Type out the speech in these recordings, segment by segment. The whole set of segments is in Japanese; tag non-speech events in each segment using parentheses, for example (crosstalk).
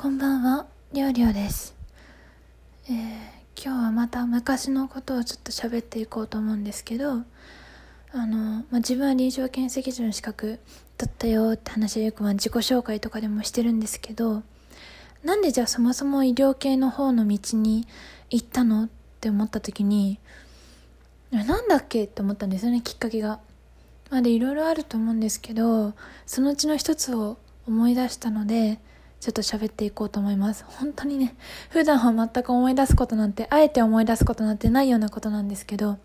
こんばんは、りょうりょうです。えー、今日はまた昔のことをちょっと喋っていこうと思うんですけど、あの、まあ、自分は臨床検査技師の資格取ったよって話はよくまあ自己紹介とかでもしてるんですけど、なんでじゃあそもそも医療系の方の道に行ったのって思った時に、なんだっけって思ったんですよね、きっかけが。まあ、で、いろいろあると思うんですけど、そのうちの一つを思い出したので、ちょっと喋っていこうと思います。本当にね、普段は全く思い出すことなんて、あえて思い出すことなんてないようなことなんですけど、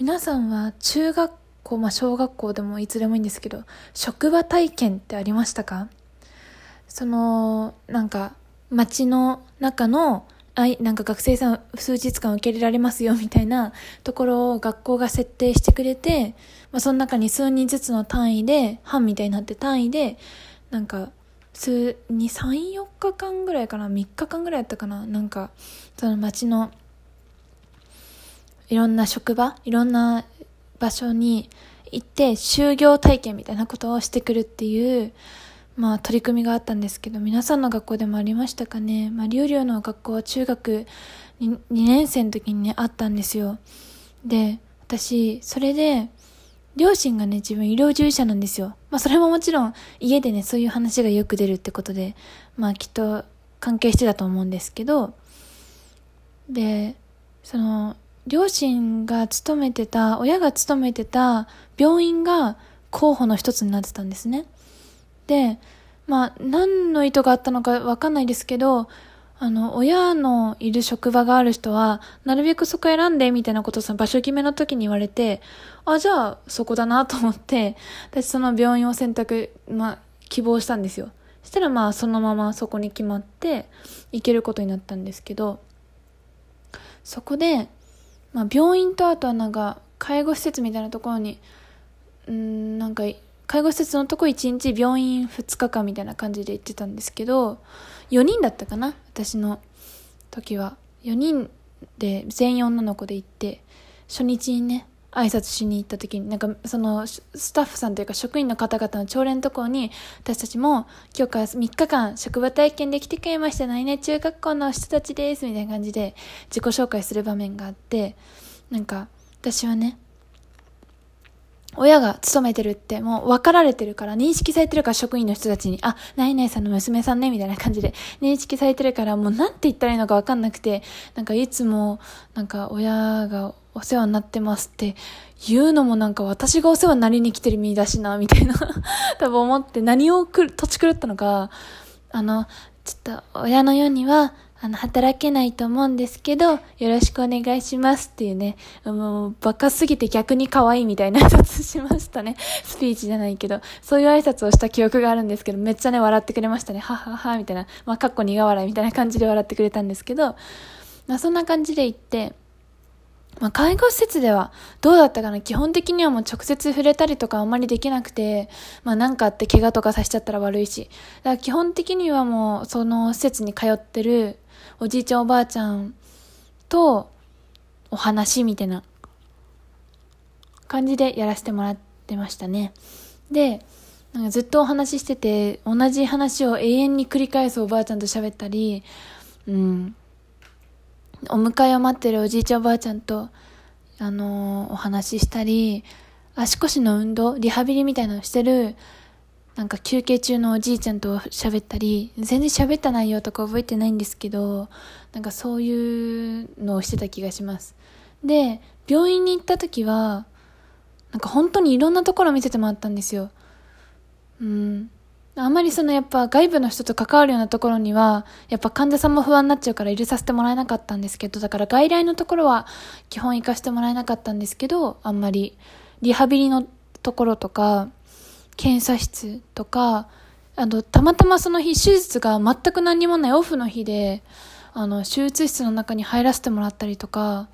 皆さんは中学校、まあ小学校でもいつでもいいんですけど、職場体験ってありましたか？その、なんか、街の中の、あい、なんか学生さん数日間受け入れられますよみたいなところを学校が設定してくれて、まあその中に数人ずつの単位で、班みたいになって単位で、なんか、数、2、3、4日間ぐらいかな ?3 日間ぐらいやったかななんか、その街の、いろんな職場いろんな場所に行って、就業体験みたいなことをしてくるっていう、まあ取り組みがあったんですけど、皆さんの学校でもありましたかねまあ、リュウリュウの学校は中学 2, 2年生の時にね、あったんですよ。で、私、それで、両親がね、自分医療従事者なんですよ。まあそれももちろん家でね、そういう話がよく出るってことで、まあきっと関係してたと思うんですけど、で、その、両親が勤めてた、親が勤めてた病院が候補の一つになってたんですね。で、まあ何の意図があったのかわかんないですけど、あの、親のいる職場がある人は、なるべくそこ選んで、みたいなことをその場所決めの時に言われて、あ、じゃあ、そこだなと思って、私その病院を選択、まあ、希望したんですよ。したらまあ、そのままそこに決まって、行けることになったんですけど、そこで、まあ、病院とあとはなんか、介護施設みたいなところに、うん、なんか、介護施設のとこ1日病院2日間みたいな感じで行ってたんですけど、4人だったかな私の時は。4人で全員女の子で行って、初日にね、挨拶しに行った時に、なんかそのスタッフさんというか職員の方々の朝礼のところに、私たちも今日から3日間職場体験で来てくれました何々中学校の人たちです、みたいな感じで自己紹介する場面があって、なんか私はね、親が勤めてるってもう分かられてるから認識されてるから職員の人たちに、あ、何々さんの娘さんね、みたいな感じで認識されてるからもうなんて言ったらいいのか分かんなくて、なんかいつもなんか親がお世話になってますって言うのもなんか私がお世話になりに来てる身だしな、みたいな (laughs) 多分思って何をくる、土地狂ったのか、あの、ちょっと親のようにはあの、働けないと思うんですけど、よろしくお願いしますっていうね、もう、バカすぎて逆に可愛いみたいな挨拶しましたね。(laughs) スピーチじゃないけど、そういう挨拶をした記憶があるんですけど、めっちゃね、笑ってくれましたね。ははは、みたいな。まあ、かっこ苦笑いみたいな感じで笑ってくれたんですけど、まあ、そんな感じで行って、まあ、介護施設ではどうだったかな基本的にはもう直接触れたりとかあんまりできなくて、まあなんかあって怪我とかさせちゃったら悪いし。だから基本的にはもうその施設に通ってるおじいちゃんおばあちゃんとお話みたいな感じでやらせてもらってましたね。で、なんかずっとお話ししてて、同じ話を永遠に繰り返すおばあちゃんと喋ったり、うん、お迎えを待ってるおじいちゃんおばあちゃんと、あのー、お話ししたり、足腰の運動、リハビリみたいなのしてるなんか休憩中のおじいちゃんと喋ったり、全然喋った内容とか覚えてないんですけど、なんかそういうのをしてた気がします。で、病院に行った時は、なんか本当にいろんなところ見せてもらったんですよ。うん。あんまりそのやっぱ外部の人と関わるようなところには、やっぱ患者さんも不安になっちゃうから入れさせてもらえなかったんですけど、だから外来のところは基本行かせてもらえなかったんですけど、あんまり。リハビリのところとか、検査室とか、あの、たまたまその日手術が全く何にもないオフの日で、あの、手術室の中に入らせてもらったりとか、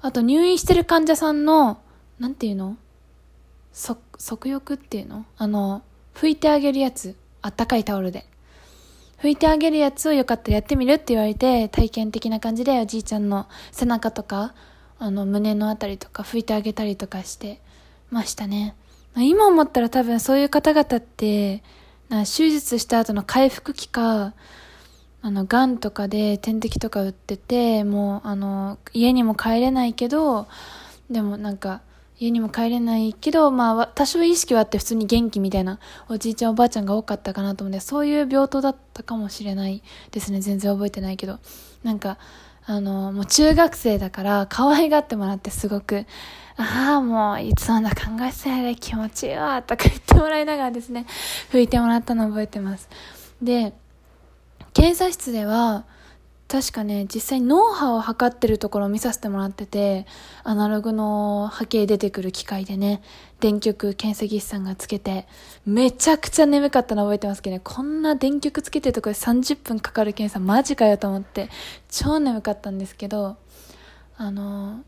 あと入院してる患者さんの、なんていうの？そ、足浴っていうの？あの、拭いてあげるやつ。あったかいタオルで。拭いてあげるやつをよかったらやってみるって言われて、体験的な感じでおじいちゃんの背中とか、あの、胸のあたりとか拭いてあげたりとかしてましたね。今思ったら多分そういう方々って、な手術した後の回復期か、あの、癌とかで点滴とか打ってて、もう、あの、家にも帰れないけど、でもなんか、家にも帰れないけど、まあ、多少意識はあって普通に元気みたいなおじいちゃんおばあちゃんが多かったかなと思うんで、そういう病棟だったかもしれないですね。全然覚えてないけど。なんか、あの、もう中学生だから可愛がってもらってすごく、ああ、もういつそんな考えてないで気持ちいいわ、とか言ってもらいながらですね、拭いてもらったの覚えてます。で、検査室では、確かね、実際脳波を測ってるところを見させてもらってて、アナログの波形出てくる機械でね、電極検査技師さんがつけて、めちゃくちゃ眠かったの覚えてますけどね、こんな電極つけてるところで30分かかる検査マジかよと思って、超眠かったんですけど、あの、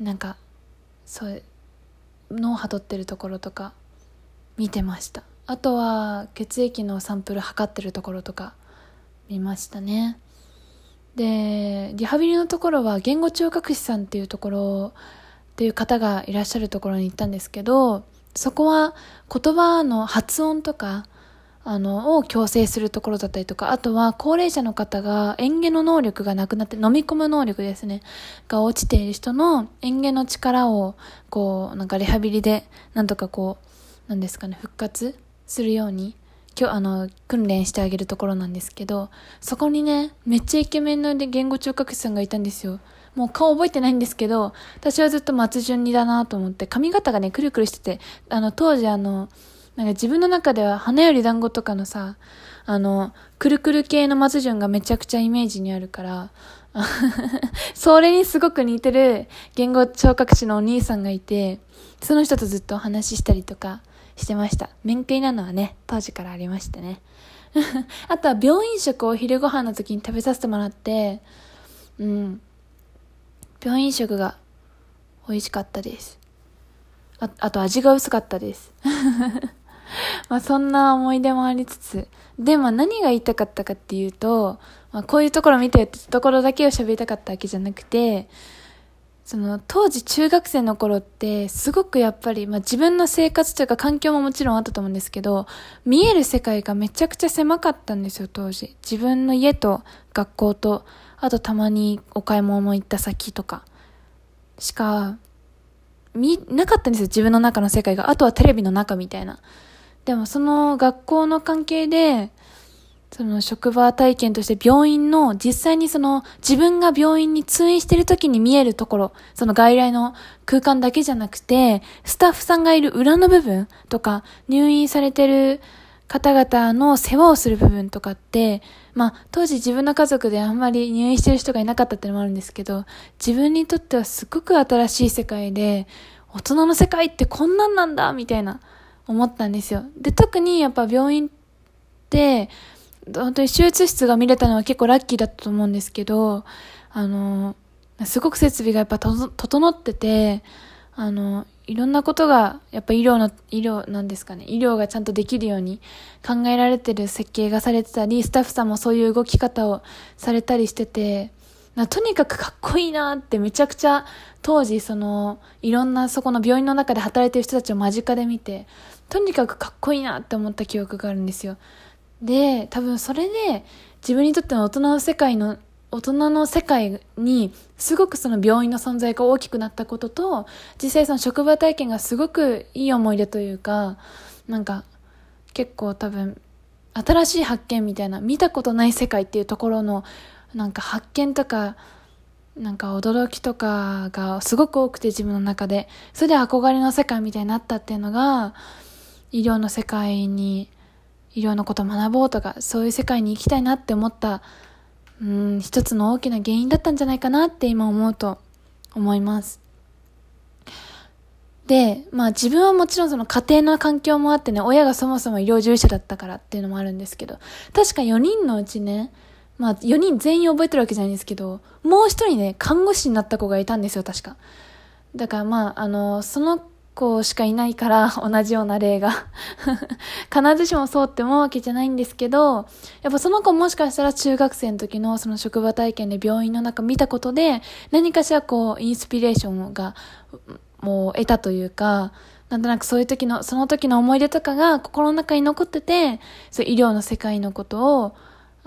なんか、そう、脳波取ってるところとか、見てました。あとは、血液のサンプル測ってるところとか、見ましたね。で、リハビリのところは言語聴覚士さんっていうところっていう方がいらっしゃるところに行ったんですけど、そこは言葉の発音とか、あの、を矯正するところだったりとか、あとは高齢者の方が演技の能力がなくなって、飲み込む能力ですね、が落ちている人の演技の力を、こう、なんかリハビリで、なんとかこう、なんですかね、復活するように今日あの訓練してあげるところなんですけどそこにねめっちゃイケメンの言語聴覚士さんがいたんですよ。もう顔覚えてないんですけど私はずっと松潤にだなと思って髪型がねくるくるしててあの当時あのなんか自分の中では花より団子とかのさあのくるくる系の松潤がめちゃくちゃイメージにあるから (laughs) それにすごく似てる言語聴覚士のお兄さんがいてその人とずっとお話ししたりとかしてました。面食いなのはね、当時からありましてね。(laughs) あとは病院食を昼ご飯の時に食べさせてもらって、うん。病院食が美味しかったです。あ、あと味が薄かったです。(laughs) まあそんな思い出もありつつ、でも何が言いたかったかっていうと、まあこういうところ見てってところだけを喋りたかったわけじゃなくて、その当時中学生の頃ってすごくやっぱり、まあ、自分の生活というか環境ももちろんあったと思うんですけど見える世界がめちゃくちゃ狭かったんですよ当時。自分の家と学校とあとたまにお買い物も行った先とかしか見なかったんですよ自分の中の世界が。あとはテレビの中みたいな。でもその学校の関係でその職場体験として病院の実際にその自分が病院に通院してる時に見えるところ、その外来の空間だけじゃなくて、スタッフさんがいる裏の部分とか、入院されてる方々の世話をする部分とかって、まあ当時自分の家族であんまり入院してる人がいなかったってのもあるんですけど、自分にとってはすごく新しい世界で、大人の世界ってこんなんなんだみたいな思ったんですよ。で、特にやっぱ病院って、本当に手術室が見れたのは結構ラッキーだったと思うんですけど、あの、すごく設備がやっぱ整ってて、あの、いろんなことが、やっぱ医療の、医療なんですかね、医療がちゃんとできるように考えられてる設計がされてたり、スタッフさんもそういう動き方をされたりしてて、なとにかくかっこいいなってめちゃくちゃ当時そのいろんなそこの病院の中で働いてる人たちを間近で見てとにかくかっこいいなって思った記憶があるんですよ。で、多分それで自分にとっての大人の世界の、大人の世界にすごくその病院の存在が大きくなったことと、実際その職場体験がすごくいい思い出というか、なんか結構多分新しい発見みたいな、見たことない世界っていうところのなんか発見とか、なんか驚きとかがすごく多くて自分の中で、それで憧れの世界みたいになったっていうのが、医療の世界に医療のこと学ぼうとか、そういう世界に行きたいなって思った、うん、一つの大きな原因だったんじゃないかなって今思うと思います。で、まあ自分はもちろんその家庭の環境もあってね、親がそもそも医療従事者だったからっていうのもあるんですけど、確か4人のうちね、まあ4人全員覚えてるわけじゃないんですけど、もう一人ね、看護師になった子がいたんですよ、確か。だからまあ、あの、その子しかいないから (laughs) 同じような例が。(laughs) 必ずしもそうって思うわけじゃないんですけど、やっぱその子もしかしたら中学生の時のその職場体験で病院の中見たことで、何かしらこう、インスピレーションが、もう得たというか、なんとなくそういう時の、その時の思い出とかが心の中に残ってて、そう医療の世界のことを、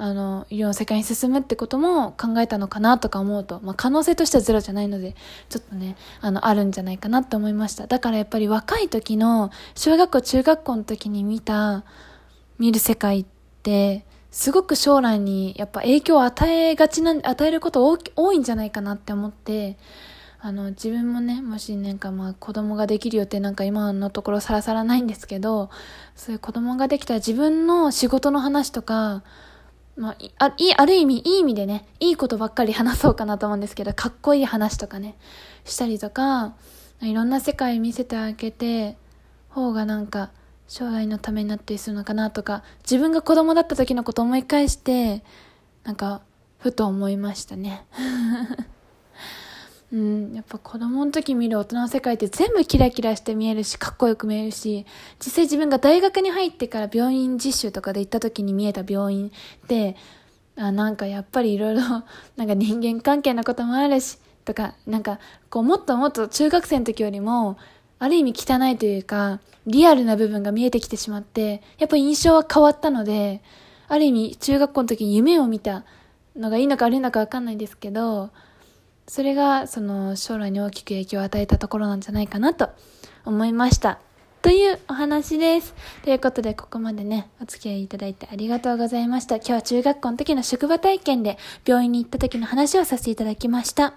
あの、医療の世界に進むってことも考えたのかなとか思うと、まあ、可能性としてはゼロじゃないので、ちょっとね、あの、あるんじゃないかなって思いました。だからやっぱり若い時の、小学校、中学校の時に見た、見る世界って、すごく将来にやっぱ影響を与えがちな、与えること多いんじゃないかなって思って、あの、自分もね、もしなんかまあ子供ができる予定なんか今のところさらさらないんですけど、そういう子供ができたら自分の仕事の話とか、まあ、いい、ある意味、いい意味でね、いいことばっかり話そうかなと思うんですけど、かっこいい話とかね、したりとか、いろんな世界見せてあげて、方がなんか、将来のためになったりするのかなとか、自分が子供だった時のこと思い返して、なんか、ふと思いましたね。うん、やっぱ子供の時見る大人の世界って全部キラキラして見えるし、かっこよく見えるし、実際自分が大学に入ってから病院実習とかで行った時に見えた病院って、あなんかやっぱりいろいろ、(laughs) なんか人間関係のこともあるし、とか、なんか、こうもっともっと中学生の時よりも、ある意味汚いというか、リアルな部分が見えてきてしまって、やっぱ印象は変わったので、ある意味中学校の時に夢を見たのがいいのか悪いのかわかんないですけど、それがその将来に大きく影響を与えたところなんじゃないかなと思いました。というお話です。ということで、ここまでね、お付き合いいただいてありがとうございました。今日は中学校の時の職場体験で病院に行った時の話をさせていただきました。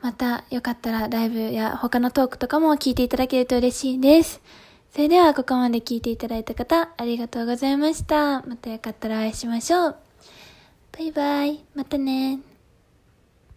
また、よかったらライブや他のトークとかも聞いていただけると嬉しいです。それでは、ここまで聞いていただいた方、ありがとうございました。またよかったらお会いしましょう。バイバイ。またね。